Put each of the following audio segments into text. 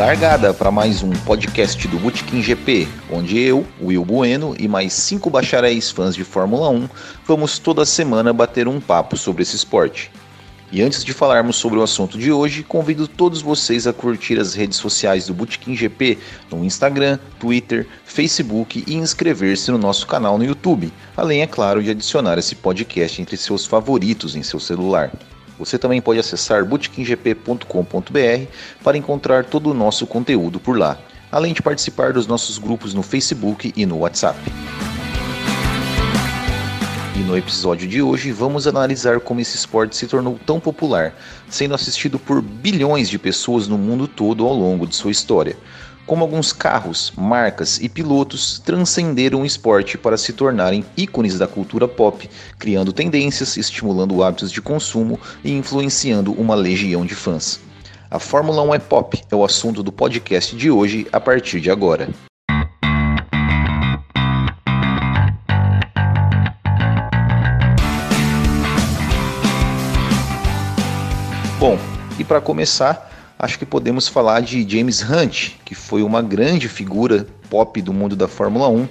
Largada para mais um podcast do Bootkin GP, onde eu, Will Bueno e mais cinco bacharéis fãs de Fórmula 1 vamos toda semana bater um papo sobre esse esporte. E antes de falarmos sobre o assunto de hoje, convido todos vocês a curtir as redes sociais do Bootkin GP no Instagram, Twitter, Facebook e inscrever-se no nosso canal no YouTube, além, é claro, de adicionar esse podcast entre seus favoritos em seu celular. Você também pode acessar bootkinggp.com.br para encontrar todo o nosso conteúdo por lá, além de participar dos nossos grupos no Facebook e no WhatsApp. E no episódio de hoje vamos analisar como esse esporte se tornou tão popular, sendo assistido por bilhões de pessoas no mundo todo ao longo de sua história como alguns carros, marcas e pilotos transcenderam o esporte para se tornarem ícones da cultura pop, criando tendências, estimulando hábitos de consumo e influenciando uma legião de fãs. A Fórmula 1 é pop é o assunto do podcast de hoje a partir de agora. Bom, e para começar, acho que podemos falar de James Hunt, que foi uma grande figura pop do mundo da Fórmula 1.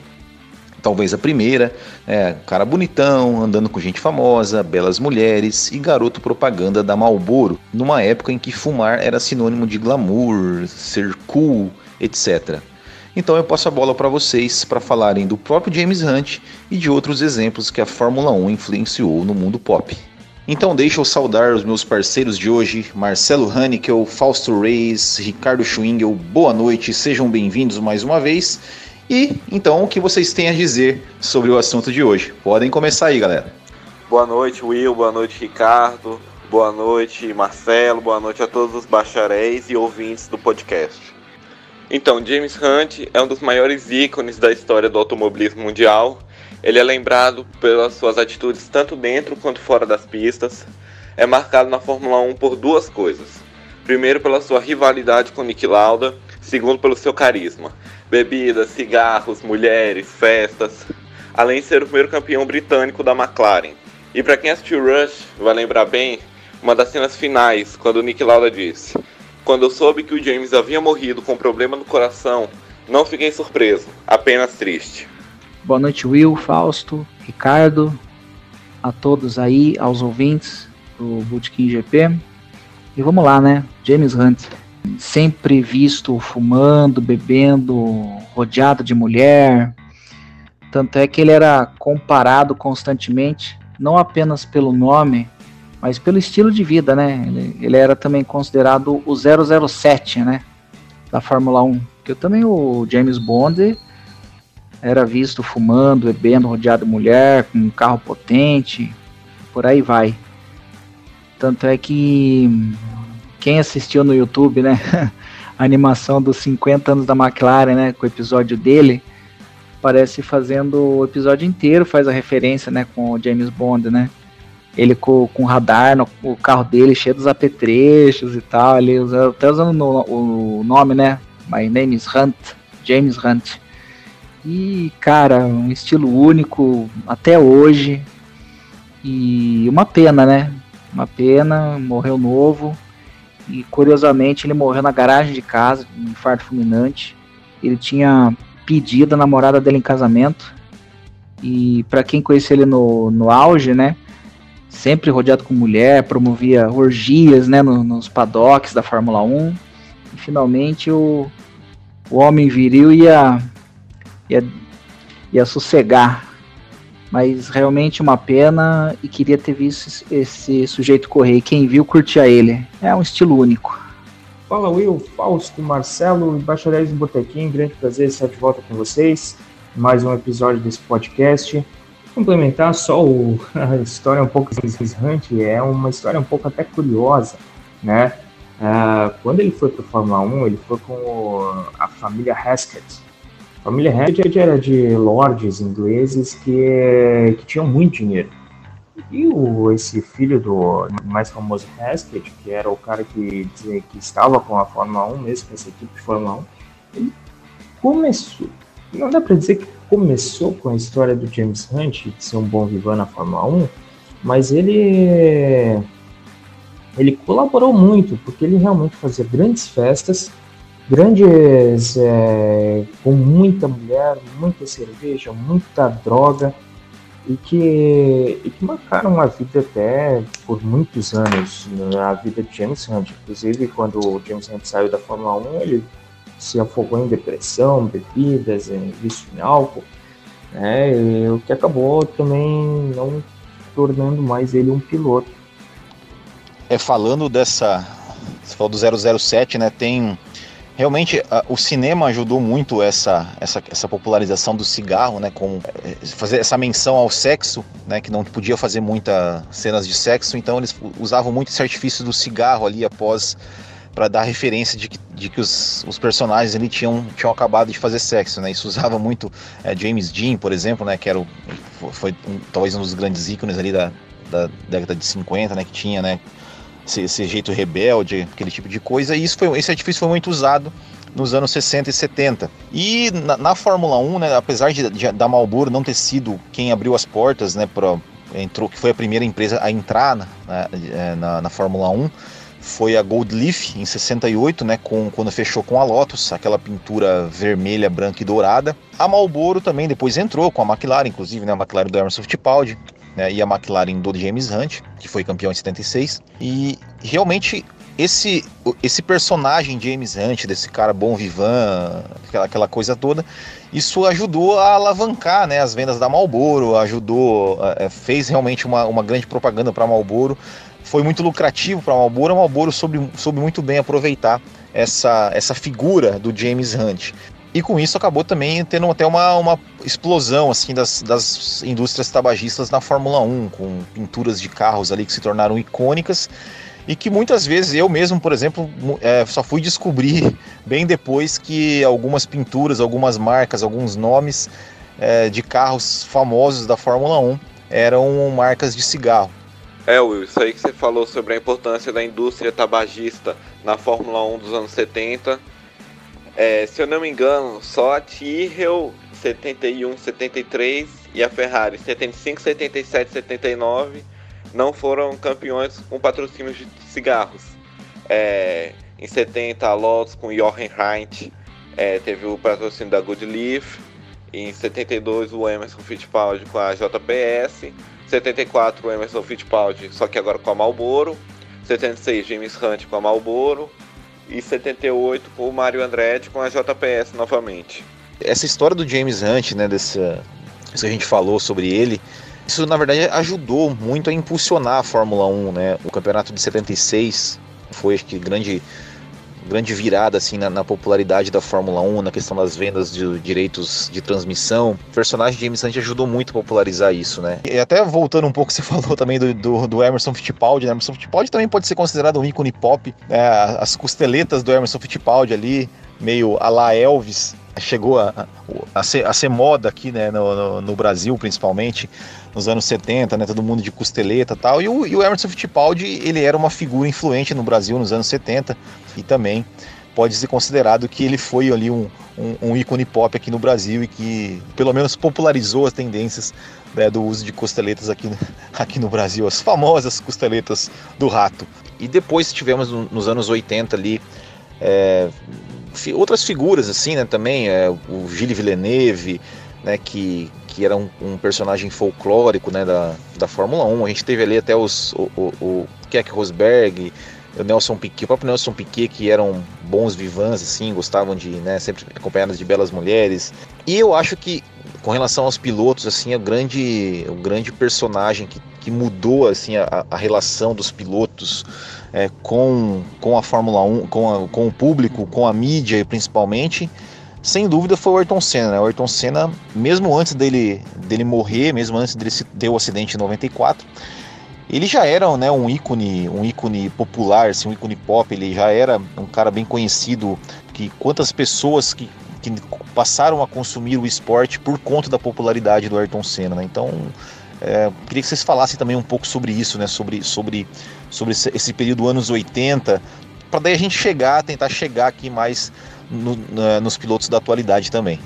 Talvez a primeira, é, cara bonitão, andando com gente famosa, belas mulheres e garoto propaganda da Marlboro, numa época em que fumar era sinônimo de glamour, ser cool, etc. Então eu passo a bola para vocês para falarem do próprio James Hunt e de outros exemplos que a Fórmula 1 influenciou no mundo pop. Então deixa eu saudar os meus parceiros de hoje, Marcelo Hannickel, Fausto Reis, Ricardo Schwingel, boa noite, sejam bem-vindos mais uma vez. E então o que vocês têm a dizer sobre o assunto de hoje? Podem começar aí, galera. Boa noite, Will, boa noite, Ricardo, boa noite, Marcelo, boa noite a todos os bacharéis e ouvintes do podcast. Então, James Hunt é um dos maiores ícones da história do automobilismo mundial ele é lembrado pelas suas atitudes tanto dentro quanto fora das pistas. É marcado na Fórmula 1 por duas coisas. Primeiro, pela sua rivalidade com Nick Lauda. Segundo, pelo seu carisma. Bebidas, cigarros, mulheres, festas. Além de ser o primeiro campeão britânico da McLaren. E para quem assistiu Rush, vai lembrar bem uma das cenas finais, quando Nick Lauda disse: Quando eu soube que o James havia morrido com um problema no coração, não fiquei surpreso, apenas triste. Boa noite, Will, Fausto, Ricardo, a todos aí, aos ouvintes do Bootkin GP. E vamos lá, né? James Hunt, sempre visto fumando, bebendo, rodeado de mulher. Tanto é que ele era comparado constantemente, não apenas pelo nome, mas pelo estilo de vida, né? Ele, ele era também considerado o 007, né? Da Fórmula 1. Que também o James Bond era visto fumando, bebendo, rodeado de mulher, com um carro potente, por aí vai. Tanto é que quem assistiu no YouTube, né, a animação dos 50 anos da McLaren, né, com o episódio dele, parece fazendo o episódio inteiro, faz a referência, né, com o James Bond, né, ele com, com radar no o carro dele cheio dos apetrechos e tal, ele usa, até usando no, o nome, né, My name is Hunt, James Hunt. E, cara, um estilo único até hoje. E uma pena, né? Uma pena, morreu novo. E curiosamente ele morreu na garagem de casa, um infarto fulminante. Ele tinha pedido a namorada dele em casamento. E para quem conhecia ele no, no auge, né? Sempre rodeado com mulher, promovia orgias, né? No, nos paddocks da Fórmula 1. E finalmente o, o homem viril ia ia, ia sossegar. Mas realmente uma pena e queria ter visto esse sujeito correr. Quem viu curtia ele. É um estilo único. Fala Will, Fausto, Marcelo e Bacharéis do Botequim. Grande prazer estar de volta com vocês. Mais um episódio desse podcast. Complementar só o, a história um pouco esquisitante, é uma história um pouco até curiosa, né? Uh, quando ele foi para Fórmula 1, ele foi com o, a família Haskett, família Hackett era de lords ingleses que, que tinham muito dinheiro. E o, esse filho do mais famoso Haskett, que era o cara que, que estava com a Fórmula 1, mesmo com essa equipe de Fórmula 1, ele começou. Não dá para dizer que começou com a história do James Hunt, de ser um bom vivan na Fórmula 1, mas ele ele colaborou muito, porque ele realmente fazia grandes festas grandes é, com muita mulher, muita cerveja, muita droga e que, e que marcaram a vida até por muitos anos, a vida de James Hunt. Inclusive, quando o James Hunt saiu da Fórmula 1, ele se afogou em depressão, bebidas, em vício em álcool, né, o que acabou também não tornando mais ele um piloto. É, falando dessa, você falou do 007, né, tem realmente a, o cinema ajudou muito essa, essa, essa popularização do cigarro, né, com é, fazer essa menção ao sexo, né, que não podia fazer muitas cenas de sexo, então eles usavam muito esse artifício do cigarro ali após para dar referência de que, de que os, os personagens ali tinham, tinham acabado de fazer sexo, né? Isso usava muito é, James Dean, por exemplo, né? Que era o, foi um, talvez um dos grandes ícones ali da, da década de 50, né? Que tinha, né? Esse, esse, jeito rebelde, aquele tipo de coisa. E isso foi, esse artifício foi muito usado nos anos 60 e 70. E na, na Fórmula 1, né, apesar de, de, da Marlboro não ter sido quem abriu as portas, né, pra, entrou, que foi a primeira empresa a entrar na, na, na, na Fórmula 1, foi a Gold Leaf em 68, né, com, quando fechou com a Lotus, aquela pintura vermelha, branca e dourada. A Marlboro também depois entrou com a McLaren, inclusive, né, a McLaren do Emerson Fittipaldi, né, e a McLaren do James Hunt, que foi campeão em 76. E realmente esse, esse personagem James Hunt, desse cara bom vivan, aquela, aquela coisa toda, isso ajudou a alavancar né, as vendas da Marlboro, ajudou, é, fez realmente uma, uma grande propaganda para a Marlboro foi muito lucrativo para a Marlboro. A Marlboro soube, soube muito bem aproveitar essa, essa figura do James Hunt. E com isso acabou também tendo até uma, uma explosão assim das, das indústrias tabagistas na Fórmula 1, com pinturas de carros ali que se tornaram icônicas e que muitas vezes eu mesmo, por exemplo, é, só fui descobrir bem depois que algumas pinturas, algumas marcas, alguns nomes é, de carros famosos da Fórmula 1 eram marcas de cigarro. É, Will, isso aí que você falou sobre a importância da indústria tabagista na Fórmula 1 dos anos 70. É, se eu não me engano, só a Tyrrell 71, 73 e a Ferrari 75, 77, 79 não foram campeões com patrocínios de cigarros. É, em 70, a Lotus com Jochen Rindt é, teve o patrocínio da Goodleaf. Em 72, o Emerson Fittipaldi com a JPS. 74 o Emerson Fittipaldi, só que agora com a Marlboro. 76 James Hunt com a Marlboro. E 78 o Mario Andretti com a JPS novamente. Essa história do James Hunt, né, dessa, isso que a gente falou sobre ele, isso na verdade ajudou muito a impulsionar a Fórmula 1, né? O campeonato de 76 foi acho que grande grande virada assim na, na, popularidade da Fórmula 1, na questão das vendas de direitos de transmissão. O personagem James Hunt ajudou muito a popularizar isso, né? E até voltando um pouco, você falou também do, do, do Emerson Fittipaldi, né? Emerson Fittipaldi também pode ser considerado um ícone pop, né? As costeletas do Emerson Fittipaldi ali, meio a la Elvis, chegou a, a, ser, a ser moda aqui né, no, no, no, Brasil, principalmente, nos anos 70, né, todo mundo de costeleta e tal. E o, e o Emerson Fittipaldi, ele era uma figura influente no Brasil nos anos 70 e também pode ser considerado que ele foi ali um, um, um ícone pop aqui no Brasil e que pelo menos popularizou as tendências né, do uso de costeletas aqui, aqui no Brasil, as famosas costeletas do rato. E depois tivemos nos anos 80 ali é, outras figuras assim, né, também, é, o Gilles Villeneuve, né, que, que era um, um, personagem folclórico, né, da, da Fórmula 1. A gente teve ali até os, o, o, o Keck Rosberg, o Nelson Piquet, o próprio Nelson Piquet, que eram bons vivans, assim, gostavam de, né, sempre acompanhados de belas mulheres. E eu acho que, com relação aos pilotos, assim, o grande, o grande personagem que, que mudou, assim, a, a relação dos pilotos é, com, com a Fórmula 1, com, a, com o público, com a mídia principalmente, sem dúvida foi o Ayrton Senna. Né? O Ayrton Senna, mesmo antes dele, dele morrer, mesmo antes dele ter o acidente em 94, ele já era né, um ícone, um ícone popular, assim, um ícone pop. Ele já era um cara bem conhecido. Que quantas pessoas que, que passaram a consumir o esporte por conta da popularidade do Ayrton Senna. Né? Então é, queria que vocês falassem também um pouco sobre isso, né? Sobre, sobre, sobre esse período anos 80, para daí a gente chegar, tentar chegar aqui mais no, na, nos pilotos da atualidade também.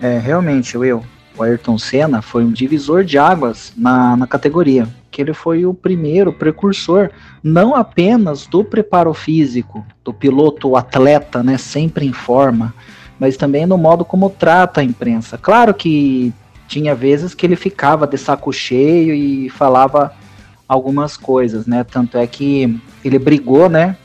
É, realmente, Will, o Ayrton Senna foi um divisor de águas na, na categoria. que ele foi o primeiro precursor, não apenas do preparo físico, do piloto atleta, né, sempre em forma, mas também no modo como trata a imprensa. Claro que tinha vezes que ele ficava de saco cheio e falava algumas coisas, né? Tanto é que ele brigou, né?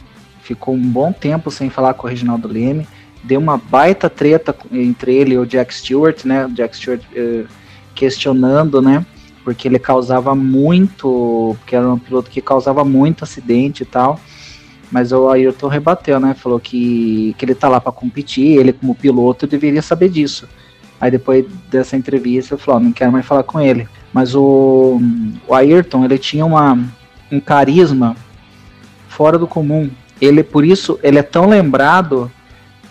Ficou um bom tempo sem falar com o Reginaldo Leme. Deu uma baita treta entre ele e o Jack Stewart, né? O Jack Stewart uh, questionando, né? Porque ele causava muito. Porque era um piloto que causava muito acidente e tal. Mas o Ayrton rebateu, né? Falou que, que ele tá lá para competir, ele como piloto deveria saber disso. Aí depois dessa entrevista eu falou, não quero mais falar com ele. Mas o, o Ayrton, ele tinha uma, um carisma fora do comum. Ele por isso ele é tão lembrado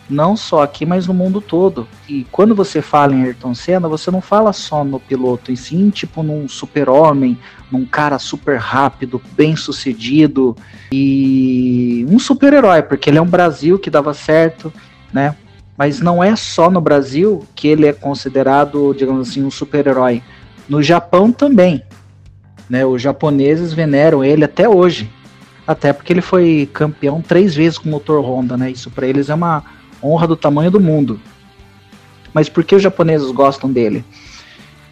não só aqui, mas no mundo todo. E quando você fala em Ayrton Senna, você não fala só no piloto, em sim, tipo num super-homem, num cara super rápido, bem sucedido e um super-herói, porque ele é um Brasil que dava certo, né? Mas não é só no Brasil que ele é considerado, digamos assim, um super-herói. No Japão também. Né? Os japoneses veneram ele até hoje. Até porque ele foi campeão três vezes com motor Honda, né? Isso para eles é uma honra do tamanho do mundo. Mas por que os japoneses gostam dele?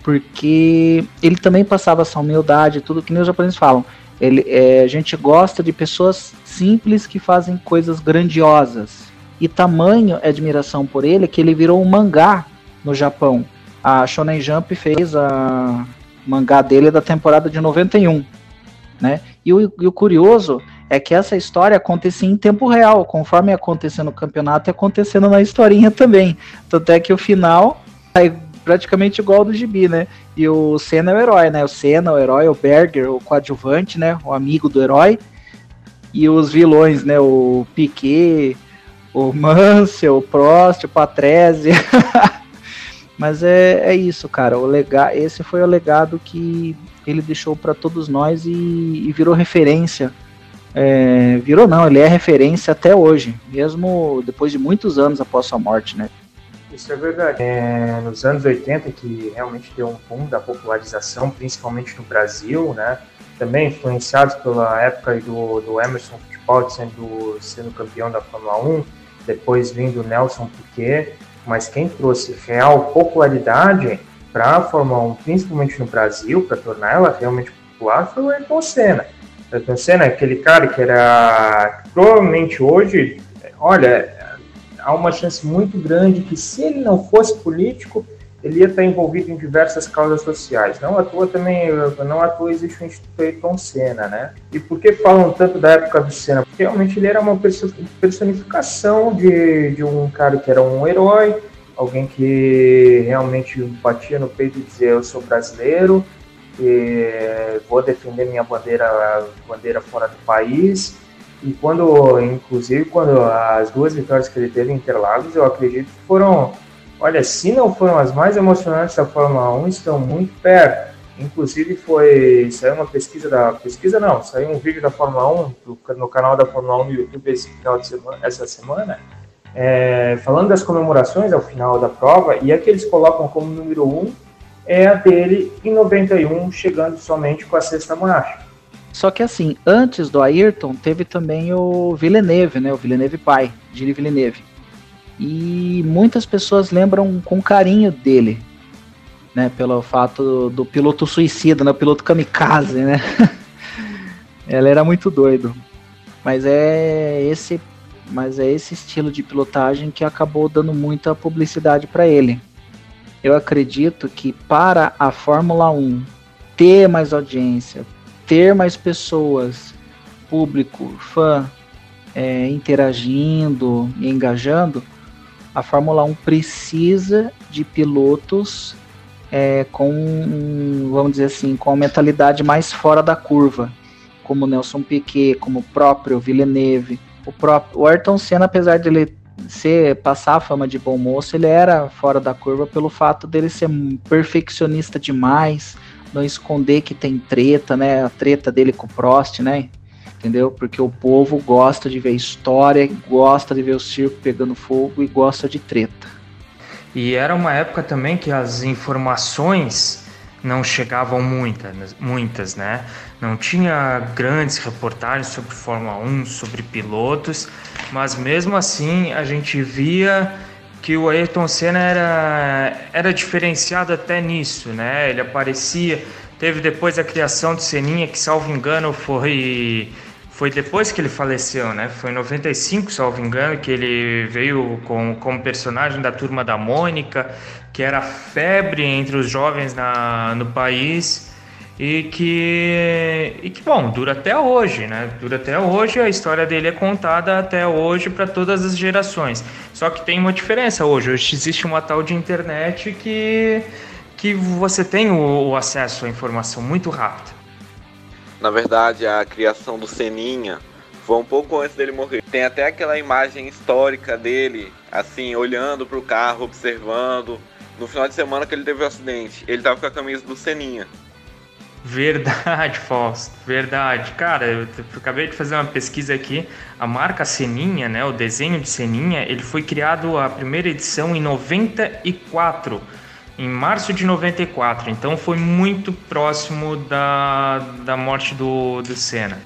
Porque ele também passava essa humildade, tudo que nem os japoneses falam. Ele, é, a gente gosta de pessoas simples que fazem coisas grandiosas. E tamanho é admiração por ele que ele virou um mangá no Japão. A Shonen Jump fez a mangá dele da temporada de 91, né? E o, e o curioso é que essa história acontecia em tempo real, conforme acontecia no campeonato e acontecendo na historinha também. Tanto é que o final é praticamente igual ao do Gibi, né? E o Senna é o herói, né? O Senna, o herói, o Berger, o coadjuvante, né? O amigo do herói. E os vilões, né? O Piquet, o Mansell, o Prost, o Patrese. Mas é, é isso, cara. O lega esse foi o legado que ele deixou para todos nós e, e virou referência. É, virou não, ele é referência até hoje, mesmo depois de muitos anos após sua morte, né? Isso é verdade. É, nos anos 80 que realmente deu um boom da popularização, principalmente no Brasil, né? Também influenciados pela época do, do Emerson Fittipaldi sendo, sendo campeão da Fórmula 1, depois vindo Nelson Piquet, mas quem trouxe real popularidade para a Fórmula 1, principalmente no Brasil, para tornar ela realmente popular, foi o Ayrton Senna. O Ayrton Senna é aquele cara que era, provavelmente hoje, olha, há uma chance muito grande que se ele não fosse político, ele ia estar envolvido em diversas causas sociais. Não à toa também, não à toa existe o Instituto Ayrton Senna, né? E por que falam tanto da época do Senna? Porque realmente ele era uma personificação de, de um cara que era um herói, alguém que realmente batia no peito e dizia eu sou brasileiro, e vou defender minha bandeira, bandeira fora do país. E quando, inclusive, quando as duas vitórias que ele teve em Interlagos, eu acredito que foram Olha, se não foram as mais emocionantes da Fórmula 1, estão muito perto. Inclusive foi saiu uma pesquisa da pesquisa não, saiu um vídeo da Fórmula 1 no canal da Fórmula 1 no YouTube esse final de semana, essa semana, é, falando das comemorações ao final da prova e a que eles colocam como número 1 é a dele em 91, chegando somente com a sexta marcha. Só que assim, antes do Ayrton, teve também o Villeneuve, né? O Villeneuve pai, Gilles Villeneuve e muitas pessoas lembram com carinho dele, né, pelo fato do, do piloto suicida, né, o piloto kamikaze, né? Ele era muito doido. Mas é esse, mas é esse estilo de pilotagem que acabou dando muita publicidade para ele. Eu acredito que para a Fórmula 1 ter mais audiência, ter mais pessoas, público, fã, é, interagindo e engajando, a Fórmula 1 precisa de pilotos é, com, vamos dizer assim, com a mentalidade mais fora da curva, como Nelson Piquet, como o próprio Villeneuve, o próprio o Ayrton Senna, apesar de ele ser passar a fama de bom moço, ele era fora da curva pelo fato dele ser perfeccionista demais, não esconder que tem treta, né? A treta dele com o Prost, né? entendeu? Porque o povo gosta de ver história, gosta de ver o circo pegando fogo e gosta de treta. E era uma época também que as informações não chegavam muitas, muitas, né? Não tinha grandes reportagens sobre Fórmula 1, sobre pilotos, mas mesmo assim a gente via que o Ayrton Senna era, era diferenciado até nisso, né? Ele aparecia, teve depois a criação de Seninha, que salvo engano foi foi depois que ele faleceu, né? Foi em 95, salvo engano, que ele veio com, como personagem da turma da Mônica, que era febre entre os jovens na, no país e que, e que, bom, dura até hoje, né? Dura até hoje, a história dele é contada até hoje para todas as gerações. Só que tem uma diferença hoje. Hoje existe uma tal de internet que, que você tem o, o acesso à informação muito rápido. Na verdade, a criação do Seninha foi um pouco antes dele morrer. Tem até aquela imagem histórica dele, assim, olhando para o carro, observando. No final de semana que ele teve o acidente, ele tava com a camisa do Seninha. Verdade, Fausto, verdade. Cara, eu acabei de fazer uma pesquisa aqui. A marca Seninha, né, o desenho de Seninha, ele foi criado a primeira edição em 94 em março de 94, então foi muito próximo da, da morte do, do Senna.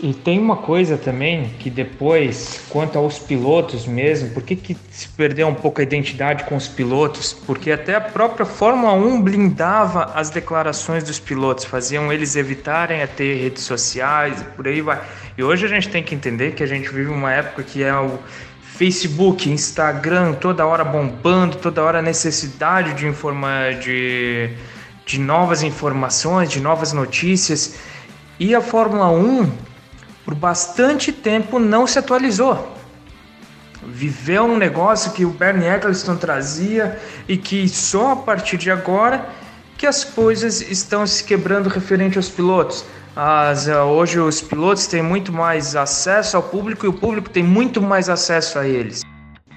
E tem uma coisa também que depois, quanto aos pilotos mesmo, por que, que se perdeu um pouco a identidade com os pilotos? Porque até a própria Fórmula 1 blindava as declarações dos pilotos, faziam eles evitarem a ter redes sociais e por aí vai. E hoje a gente tem que entender que a gente vive uma época que é o Facebook, Instagram, toda hora bombando, toda hora necessidade de informar de, de novas informações, de novas notícias. E a Fórmula 1 por bastante tempo não se atualizou. Viveu um negócio que o Bernie Eccleston trazia e que só a partir de agora que as coisas estão se quebrando referente aos pilotos. As, eh, hoje os pilotos têm muito mais acesso ao público e o público tem muito mais acesso a eles.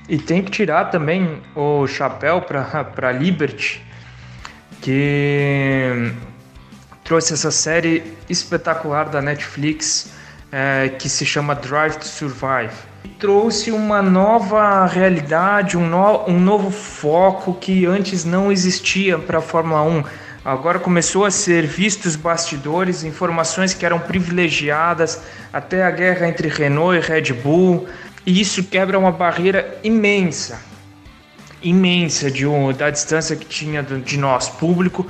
E tem que tirar também o chapéu para a Liberty, que trouxe essa série espetacular da Netflix é, que se chama Drive to Survive. Trouxe uma nova realidade, um, no, um novo foco que antes não existia para a Fórmula 1 Agora começou a ser vistos bastidores, informações que eram privilegiadas, até a guerra entre Renault e Red Bull, e isso quebra uma barreira imensa, imensa de um, da distância que tinha de nós, público,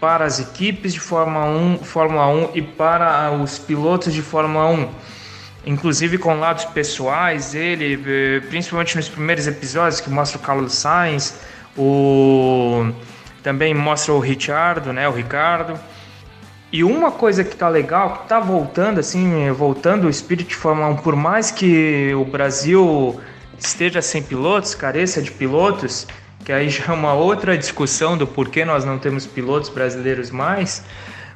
para as equipes de Fórmula 1, Fórmula 1 e para os pilotos de Fórmula 1. Inclusive com lados pessoais, ele, eh, principalmente nos primeiros episódios que mostra o Carlos Sainz, o também mostra o Richardo, né, o Ricardo. E uma coisa que tá legal, que tá voltando assim, voltando o espírito de Fórmula 1, por mais que o Brasil esteja sem pilotos, careça de pilotos, que aí já é uma outra discussão do porquê nós não temos pilotos brasileiros mais,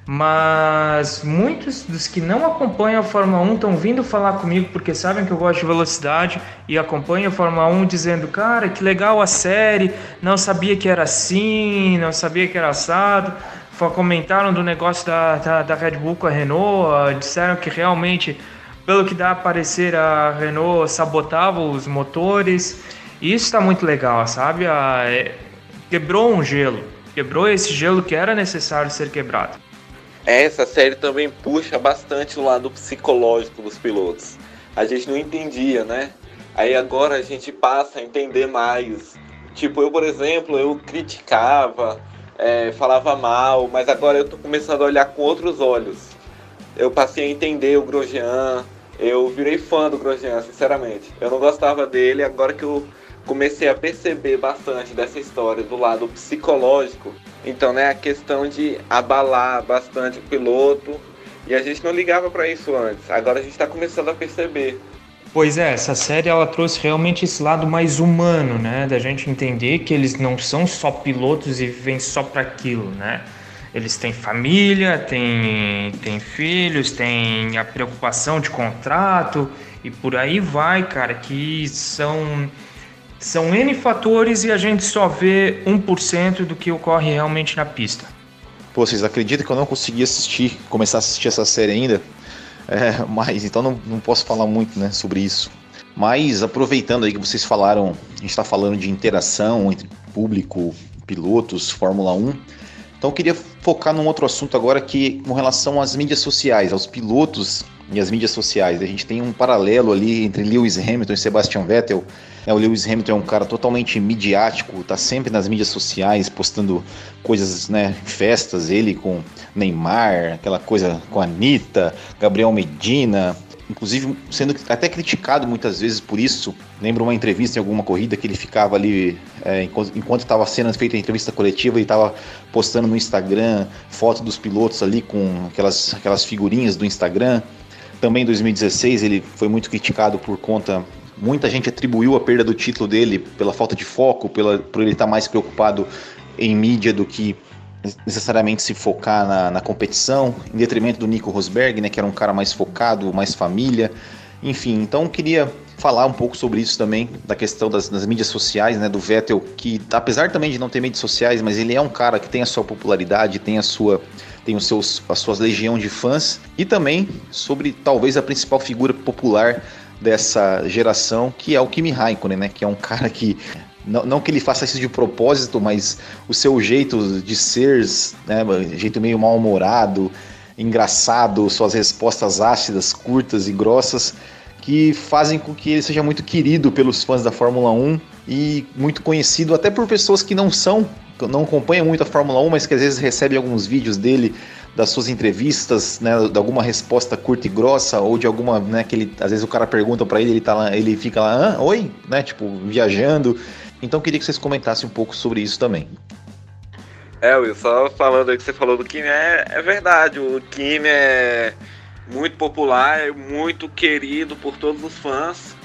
mas muitos dos que não acompanham a Fórmula 1 estão vindo falar comigo porque sabem que eu gosto de velocidade e acompanham a Fórmula 1 dizendo: Cara, que legal a série, não sabia que era assim, não sabia que era assado. Comentaram do negócio da, da, da Red Bull com a Renault, disseram que realmente, pelo que dá a parecer, a Renault sabotava os motores. Isso está muito legal, sabe? A, é, quebrou um gelo, quebrou esse gelo que era necessário ser quebrado. Essa série também puxa bastante o lado psicológico dos pilotos. A gente não entendia, né? Aí agora a gente passa a entender mais. Tipo, eu, por exemplo, eu criticava, é, falava mal, mas agora eu tô começando a olhar com outros olhos. Eu passei a entender o Grosjean, eu virei fã do Grosjean, sinceramente. Eu não gostava dele, agora que eu comecei a perceber bastante dessa história do lado psicológico. Então, né, a questão de abalar bastante o piloto. E a gente não ligava para isso antes. Agora a gente está começando a perceber. Pois é, essa série ela trouxe realmente esse lado mais humano, né, da gente entender que eles não são só pilotos e vivem só para aquilo, né? Eles têm família, têm, têm filhos, têm a preocupação de contrato e por aí vai, cara, que são são N fatores e a gente só vê 1% do que ocorre realmente na pista. Pô, vocês acreditam que eu não consegui assistir, começar a assistir essa série ainda? É, mas então não, não posso falar muito né, sobre isso. Mas aproveitando aí que vocês falaram, a gente está falando de interação entre público, pilotos, Fórmula 1. Então eu queria focar num outro assunto agora que com relação às mídias sociais, aos pilotos e as mídias sociais. A gente tem um paralelo ali entre Lewis Hamilton e Sebastian Vettel. É, o Lewis Hamilton é um cara totalmente midiático, tá sempre nas mídias sociais, postando coisas, né, festas, ele com Neymar, aquela coisa com a Anitta, Gabriel Medina, inclusive sendo até criticado muitas vezes por isso. Lembro uma entrevista em alguma corrida que ele ficava ali, é, enquanto estava sendo feita a entrevista coletiva, ele estava postando no Instagram foto dos pilotos ali com aquelas, aquelas figurinhas do Instagram. Também em 2016 ele foi muito criticado por conta. Muita gente atribuiu a perda do título dele pela falta de foco, pela, por ele estar mais preocupado em mídia do que necessariamente se focar na, na, competição, em detrimento do Nico Rosberg, né, que era um cara mais focado, mais família. Enfim, então queria falar um pouco sobre isso também, da questão das, das, mídias sociais, né, do Vettel, que apesar também de não ter mídias sociais, mas ele é um cara que tem a sua popularidade, tem a sua tem os seus a sua legião de fãs e também sobre talvez a principal figura popular dessa geração, que é o Kimi Raikkonen, né, que é um cara que não, não, que ele faça isso de propósito, mas o seu jeito de ser, né, jeito meio mal-humorado, engraçado, suas respostas ácidas, curtas e grossas, que fazem com que ele seja muito querido pelos fãs da Fórmula 1 e muito conhecido até por pessoas que não são, não acompanham muito a Fórmula 1, mas que às vezes recebem alguns vídeos dele das suas entrevistas, né, de alguma resposta curta e grossa ou de alguma, né, que ele, às vezes o cara pergunta para ele, ele tá lá, ele fica lá, oi, né, tipo, viajando. Então queria que vocês comentassem um pouco sobre isso também. É, Will, só falando aí que você falou do Kimi, é, é verdade, o Kimi é muito popular, é muito querido por todos os fãs.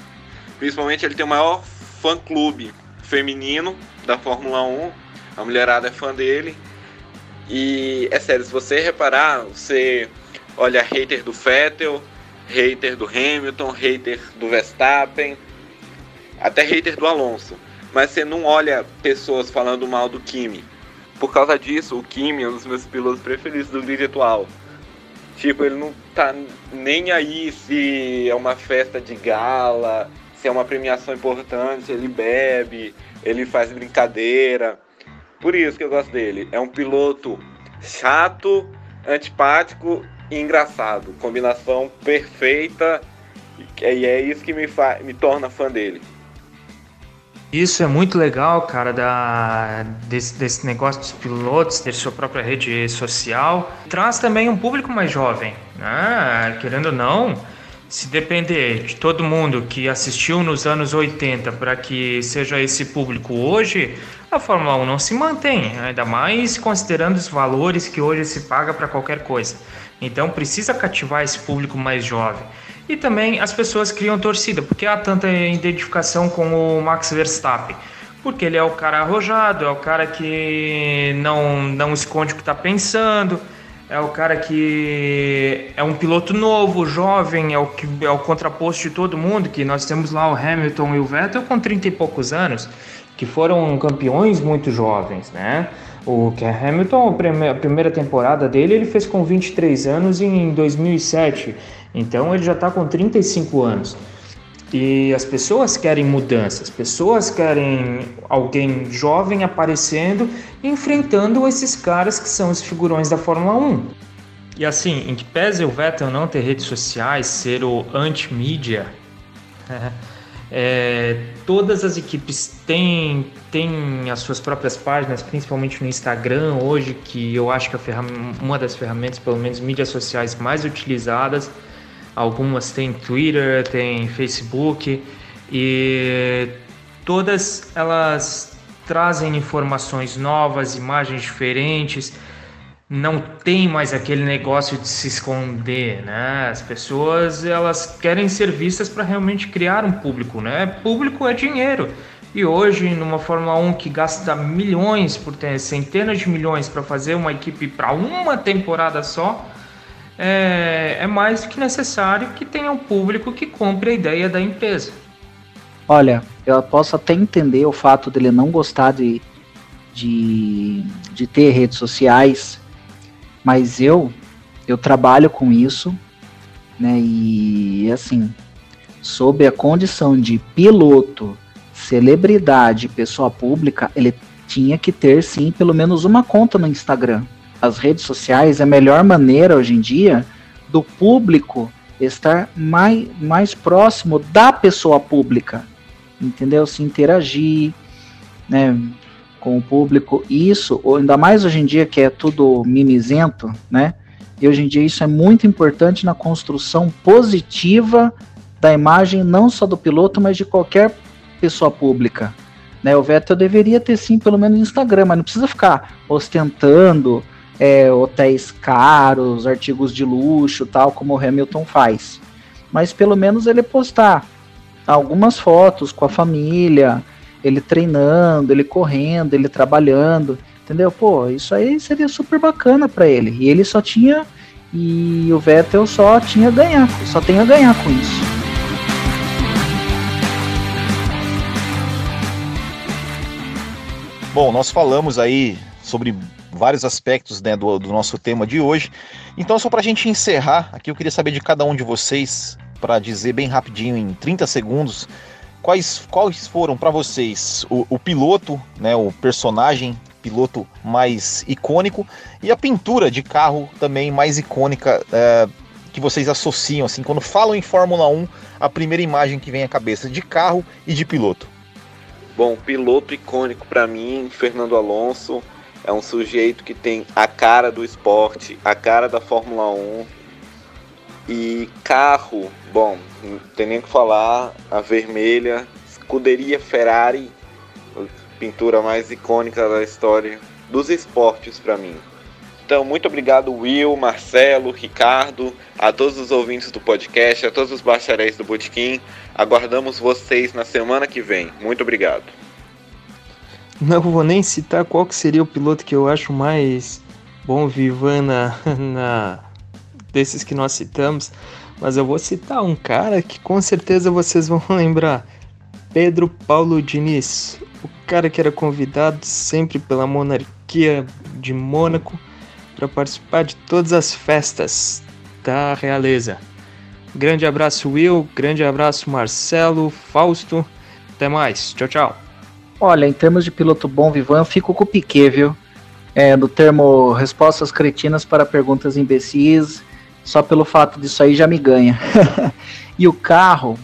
Principalmente ele tem o maior fã-clube feminino da Fórmula 1. A mulherada é fã dele. E é sério, se você reparar, você olha hater do Vettel, hater do Hamilton, hater do Verstappen, até hater do Alonso mas você não olha pessoas falando mal do Kimi. Por causa disso, o Kimi é um dos meus pilotos preferidos do grid atual. Tipo, ele não tá nem aí se é uma festa de gala, se é uma premiação importante, ele bebe, ele faz brincadeira. Por isso que eu gosto dele. É um piloto chato, antipático e engraçado. Combinação perfeita. E é isso que me, me torna fã dele. Isso é muito legal, cara, da, desse, desse negócio dos pilotos, ter sua própria rede social. Traz também um público mais jovem, né? Querendo ou não, se depender de todo mundo que assistiu nos anos 80 para que seja esse público hoje, a Fórmula 1 não se mantém, ainda mais considerando os valores que hoje se paga para qualquer coisa. Então precisa cativar esse público mais jovem. E também as pessoas criam torcida, porque há tanta identificação com o Max Verstappen. Porque ele é o cara arrojado, é o cara que não, não esconde o que está pensando, é o cara que é um piloto novo, jovem, é o, que, é o contraposto de todo mundo, que nós temos lá o Hamilton e o Vettel com 30 e poucos anos, que foram campeões muito jovens, né? O que Hamilton, a primeira temporada dele, ele fez com 23 anos em 2007. Então ele já está com 35 anos. E as pessoas querem mudanças, as pessoas querem alguém jovem aparecendo, enfrentando esses caras que são os figurões da Fórmula 1. E assim, em que pese o Vettel não ter redes sociais, ser o anti-mídia, É, todas as equipes têm, têm as suas próprias páginas, principalmente no Instagram hoje, que eu acho que é uma das ferramentas, pelo menos mídias sociais mais utilizadas. Algumas têm Twitter, têm Facebook e todas elas trazem informações novas, imagens diferentes não tem mais aquele negócio de se esconder, né? As pessoas elas querem ser vistas para realmente criar um público, né? Público é dinheiro. E hoje, numa Fórmula 1 que gasta milhões, por centenas de milhões para fazer uma equipe para uma temporada só, é, é mais do que necessário que tenha um público que compre a ideia da empresa. Olha, eu posso até entender o fato dele não gostar de, de, de ter redes sociais, mas eu eu trabalho com isso, né? E assim, sob a condição de piloto, celebridade, pessoa pública, ele tinha que ter sim pelo menos uma conta no Instagram. As redes sociais é a melhor maneira hoje em dia do público estar mais, mais próximo da pessoa pública, entendeu? Se interagir, né, com o público. Isso, ainda mais hoje em dia que é tudo mimizento, né? E hoje em dia isso é muito importante na construção positiva da imagem, não só do piloto, mas de qualquer pessoa pública. Né? O Vettel deveria ter sim, pelo menos Instagram, mas não precisa ficar ostentando é, hotéis caros, artigos de luxo, tal como o Hamilton faz. Mas pelo menos ele postar algumas fotos com a família, ele treinando, ele correndo, ele trabalhando, entendeu? Pô, isso aí seria super bacana para ele. E ele só tinha e o Vettel só tinha a ganhar, só tem a ganhar com isso. Bom, nós falamos aí sobre vários aspectos né, do, do, nosso tema de hoje. Então, só para a gente encerrar, aqui eu queria saber de cada um de vocês, para dizer bem rapidinho, em 30 segundos, quais, quais foram para vocês o, o, piloto, né, o personagem piloto mais icônico e a pintura de carro também mais icônica é, que vocês associam, assim, quando falam em Fórmula 1, a primeira imagem que vem à cabeça de carro e de piloto. Bom, piloto icônico para mim, Fernando Alonso, é um sujeito que tem a cara do esporte, a cara da Fórmula 1. E carro, bom, não tem nem o que falar, a vermelha, escuderia Ferrari, pintura mais icônica da história dos esportes para mim. Então, muito obrigado, Will, Marcelo, Ricardo, a todos os ouvintes do podcast, a todos os bacharéis do Botequim. Aguardamos vocês na semana que vem. Muito obrigado. Não vou nem citar qual que seria o piloto que eu acho mais bom vivan na, na desses que nós citamos, mas eu vou citar um cara que com certeza vocês vão lembrar. Pedro Paulo Diniz, o cara que era convidado sempre pela monarquia de Mônaco para participar de todas as festas da realeza. Grande abraço, Will. Grande abraço, Marcelo, Fausto. Até mais. Tchau, tchau. Olha, em termos de piloto bom vivan, fico com o Piquet, viu? É, do termo respostas cretinas para perguntas imbecis, só pelo fato disso aí já me ganha. e o carro,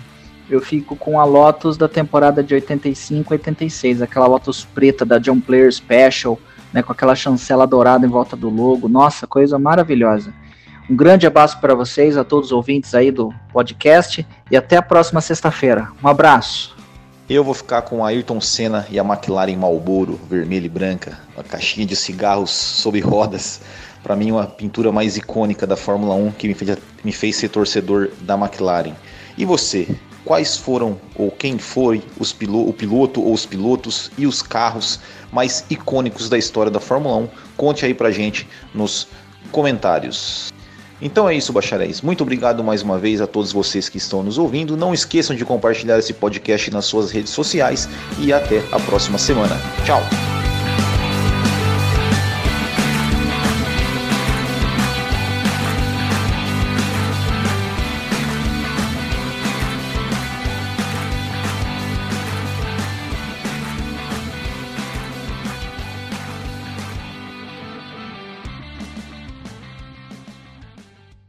eu fico com a Lotus da temporada de 85 86, aquela Lotus preta da John Player Special, né, com aquela chancela dourada em volta do logo. Nossa, coisa maravilhosa. Um grande abraço para vocês, a todos os ouvintes aí do podcast e até a próxima sexta-feira. Um abraço. Eu vou ficar com a Ayrton Senna e a McLaren Marlboro, vermelha e branca, uma caixinha de cigarros sob rodas. Para mim, uma pintura mais icônica da Fórmula 1 que me fez, me fez ser torcedor da McLaren. E você? Quais foram ou quem foi pilo, o piloto ou os pilotos e os carros mais icônicos da história da Fórmula 1? Conte aí pra gente nos comentários. Então é isso, bacharéis. Muito obrigado mais uma vez a todos vocês que estão nos ouvindo. Não esqueçam de compartilhar esse podcast nas suas redes sociais e até a próxima semana. Tchau!